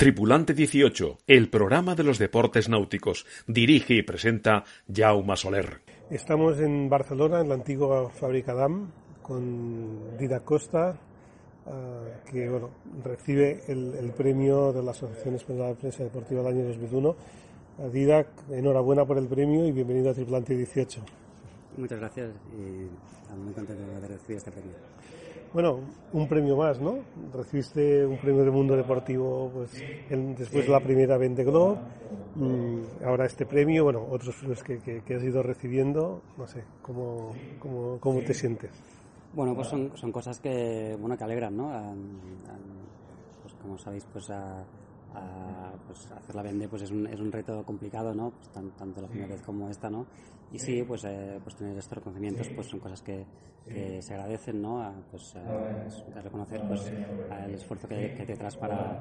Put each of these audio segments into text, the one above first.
Tripulante 18, el programa de los deportes náuticos. Dirige y presenta Jaume Soler. Estamos en Barcelona, en la antigua fábrica DAM, con Dida Costa, ah, que bueno, recibe el, premio de la Asociación Española de Prensa Deportiva del año 2001. Dida, enhorabuena por el premio y bienvenido a Tripulante 18. Muchas gracias y muy contento de haber recibido este premio. Bueno, un premio más, ¿no? Recibiste un premio del mundo deportivo pues, después de la primera Vende Globe, mm, ahora este premio, bueno, otros premios que, que, has ido recibiendo, no sé, ¿cómo, cómo, cómo te sientes? Bueno, pues son, son cosas que, bueno, que alegran, ¿no? pues como sabéis, pues a, pues hacer la vende pues es un, es un reto complicado, ¿no? Pues tanto la primera vez como esta, ¿no? Y sí, pues, eh, pues tener estos reconocimientos pues son cosas que, que se agradecen, ¿no? A, pues a, reconocer pues el esfuerzo que, que hay detrás para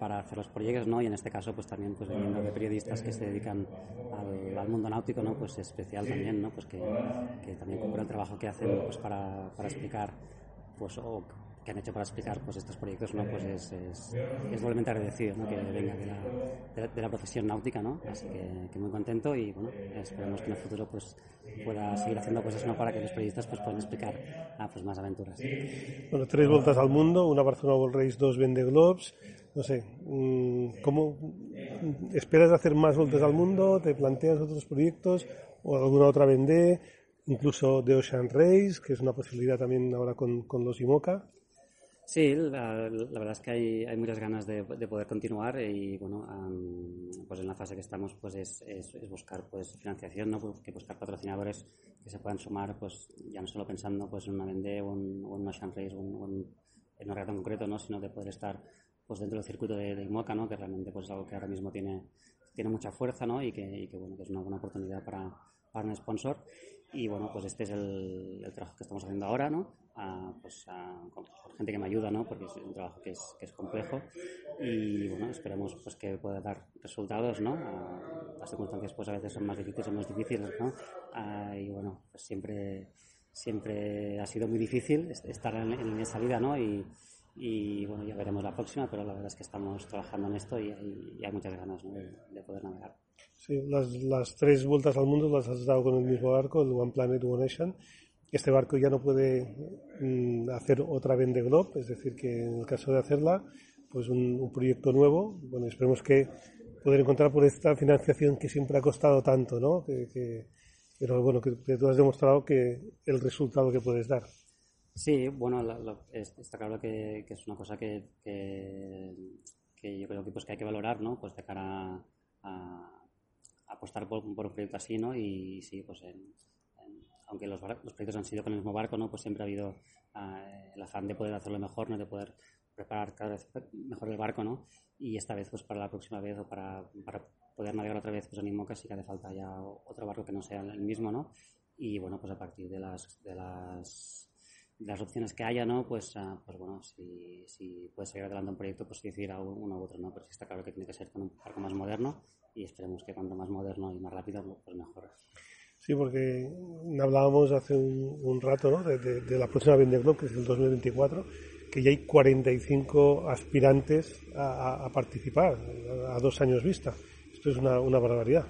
para hacer los proyectos, ¿no? Y en este caso, pues también, pues viniendo de periodistas que se dedican al, al, mundo náutico, ¿no? Pues especial también, ¿no? Pues que, que también compran el trabajo que hacen, pues para, para explicar, pues, o que han hecho para explicar pues estos proyectos no pues es, es, es doblemente agradecido ¿no? que venga de la, de la, profesión náutica no así que, que, muy contento y bueno esperemos que en el futuro pues pueda seguir haciendo cosas no para que los periodistas pues puedan explicar ah, pues más aventuras. Bueno tres vueltas al mundo una Barcelona World Race dos Vende Globes no sé mm, cómo esperas hacer más vueltas al mundo te planteas otros proyectos o alguna otra Vende incluso de Ocean Race que es una posibilidad también ahora con, con los IMOCA Sí, la, verdad es que hay, muchas ganas de, poder continuar y bueno, pues en la fase que estamos pues es, es, buscar pues financiación, ¿no? Pues que buscar patrocinadores que se puedan sumar pues ya no solo pensando pues en una Vendée o en, un Ocean Race o en, un reto en concreto, ¿no? Sino de poder estar pues dentro del circuito de, de IMOCA, ¿no? Que realmente pues es algo que ahora mismo tiene, tiene mucha fuerza, ¿no? Y que, y que bueno, que es una buena oportunidad para, un sponsor y bueno, pues este es el, el trabajo que estamos haciendo ahora, ¿no? pues con, gente que me ayuda, ¿no? Porque es un trabajo que es, que es complejo y bueno, esperemos pues que pueda dar resultados, ¿no? las circunstancias pues a veces son más difíciles o más difíciles, ¿no? y bueno, pues siempre, siempre ha sido muy difícil estar en, en esa vida, ¿no? Y, y bueno, ya veremos la próxima, pero la verdad es que estamos trabajando en esto y hay, hay muchas ganas de, de, poder navegar. Sí, las, las, tres vueltas al mundo las has dado con el mismo barco, el One Planet, One Nation. Este barco ya no puede mm, hacer otra Vende Globe, es decir, que en el caso de hacerla, pues un, un, proyecto nuevo, bueno, esperemos que poder encontrar por esta financiación que siempre ha costado tanto, ¿no? Que, que, pero bueno, que, que tú has demostrado que el resultado que puedes dar. Sí, bueno, está claro que, es una cosa que, que, yo creo que, pues, que hay que valorar, ¿no? Pues de cara a, apostar por, un proyecto así, ¿no? Y sí, pues aunque los, los, proyectos han sido con el mismo barco, ¿no? Pues siempre ha habido uh, el afán de poder hacerlo mejor, ¿no? De poder preparar cada vez mejor el barco, ¿no? Y esta vez, pues para la próxima vez o para, para poder navegar otra vez, pues en IMOCA sí que hace falta ya otro barco que no sea el mismo, ¿no? Y bueno, pues a partir de las, de las las opciones que haya, ¿no? Pues, uh, pues bueno, si, si puede seguir adelante un proyecto, pues decidir a uno u otro, ¿no? Pero sí está claro que tiene que ser con un barco más moderno y esperemos que cuanto más moderno y más rápido, pues mejor. Sí, porque hablábamos hace un, un rato, ¿no? De, de, de, la próxima Vendée que es el 2024, que ya hay 45 aspirantes a, a, a participar a, a, dos años vista. Esto es una, una barbaridad.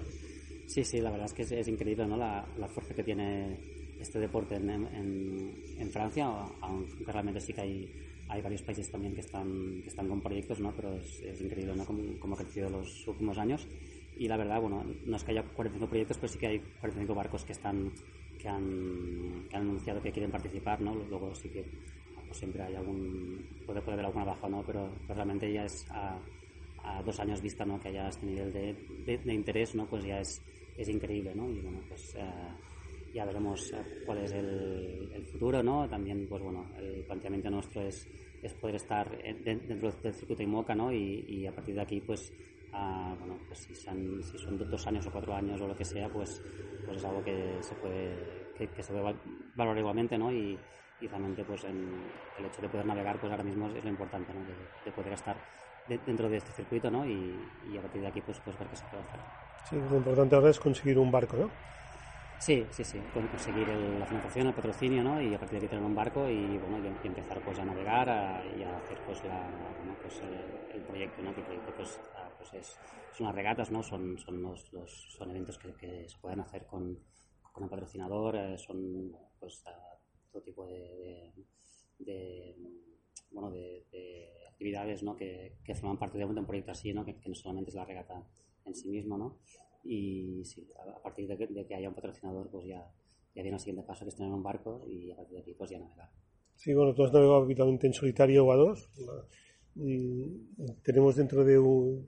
Sí, sí, la verdad es que es, es increíble, ¿no? La, la fuerza que tiene este deporte en, en, en, Francia, aunque realmente sí que hay, hay varios países también que están, que están con proyectos, ¿no? pero es, es increíble ¿no? cómo, cómo, ha crecido los últimos años. Y la verdad, bueno, no es que haya 45 proyectos, pero sí que hay 45 barcos que están que han, que han anunciado que quieren participar, ¿no? Luego sí que pues siempre hay algún, puede, puede haber alguna baja, ¿no? Pero, realmente ya es a, a, dos años vista, ¿no? Que haya este nivel de, de, de, interés, ¿no? Pues ya es, es increíble, ¿no? Y bueno, pues... Uh, ya veremos eh, cuál es el, el, futuro, ¿no? También, pues bueno, el planteamiento nuestro es, es poder estar dentro del circuito IMOCA, ¿no? Y, y a partir de aquí, pues, uh, bueno, pues si son, si son dos años o cuatro años o lo que sea, pues, pues es algo que se puede, que, que se puede valorar igualmente, ¿no? Y, y realmente, pues, en el hecho de poder navegar, pues ahora mismo es lo importante, ¿no? De, de poder estar dentro de este circuito, ¿no? Y, y, a partir de aquí, pues, pues ver qué se puede hacer. Sí, lo importante ahora es conseguir un barco, ¿no? Sí, sí, sí, conseguir la financiación, el patrocinio, ¿no? Y a partir de aquí tener un barco y, bueno, y, empezar pues a navegar y a hacer pues, la, pues el, proyecto, ¿no? Que el proyecto pues, pues es, son las regatas, ¿no? Son, son, los, son eventos que, se pueden hacer con, con el patrocinador, eh, son pues todo tipo de, bueno, de, actividades, ¿no? Que, forman parte de un proyecto así, ¿no? Que no solamente es la regata en sí mismo, ¿no? Y sí, a partir de que, haya un patrocinador, pues ya, ya viene el siguiente paso, que es tener un barco y a partir de aquí pues ya navegar. Sí, bueno, tú has navegado habitualmente en solitario o a dos. tenemos dentro de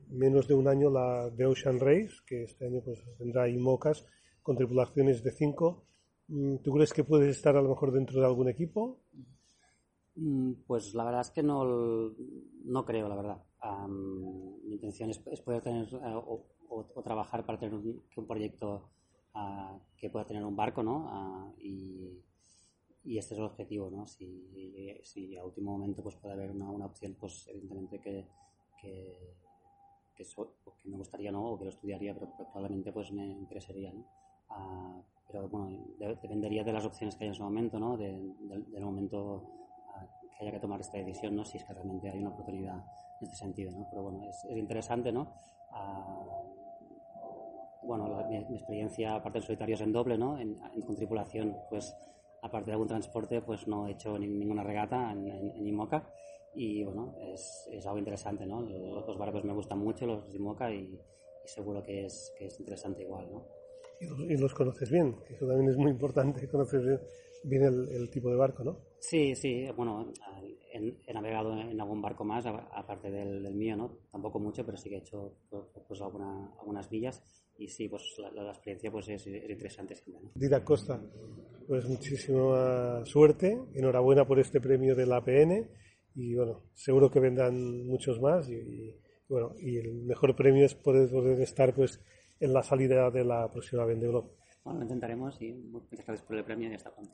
menos de un año la The Ocean Race, que este año pues tendrá IMOCAS con tripulaciones de cinco. Mm, ¿Tú crees que puedes estar a lo mejor dentro de algún equipo? Mm, pues la verdad es que no, no creo, la verdad. Mi intención es, poder tener eh, o, trabajar para tener un, proyecto uh, que pueda tener un barco, ¿no? Uh, y, este es el objetivo, ¿no? Si, si a último momento pues puede haber una, opción, pues evidentemente que, que, que, que, me gustaría, ¿no? O que lo estudiaría, pero, probablemente pues me interesaría, ¿no? Uh, pero bueno, dependería de las opciones que hay en ese momento, ¿no? De, del momento que haya que tomar esta decisión, ¿no? Si es que realmente hay una oportunidad en este sentido, ¿no? Pero bueno, es, es interesante, ¿no? bueno, mi, experiencia, aparte de solitarios en doble, ¿no? En, con tripulación, pues aparte de algún transporte, pues no he hecho ninguna regata en, en, IMOCA y bueno, es, es, algo interesante, ¿no? Los, barcos me gustan mucho, los de IMOCA y, seguro que es, que es interesante igual, ¿no? Y los, conoces bien, eso también es muy importante, conocer bien el, tipo de barco, ¿no? Sí, sí, bueno, he, navegado en algún barco más, aparte del, mío, ¿no? Tampoco mucho, pero sí que he hecho pues, algunas villas y sí, pues la, experiencia pues es, interesante siempre. Dida Costa, pues muchísima suerte, enhorabuena por este premio de la APN y bueno, seguro que vendrán muchos más y, bueno, y el mejor premio es poder, poder, estar pues en la salida de la próxima Vendée Bueno, lo intentaremos y muchas gracias por el premio y hasta pronto.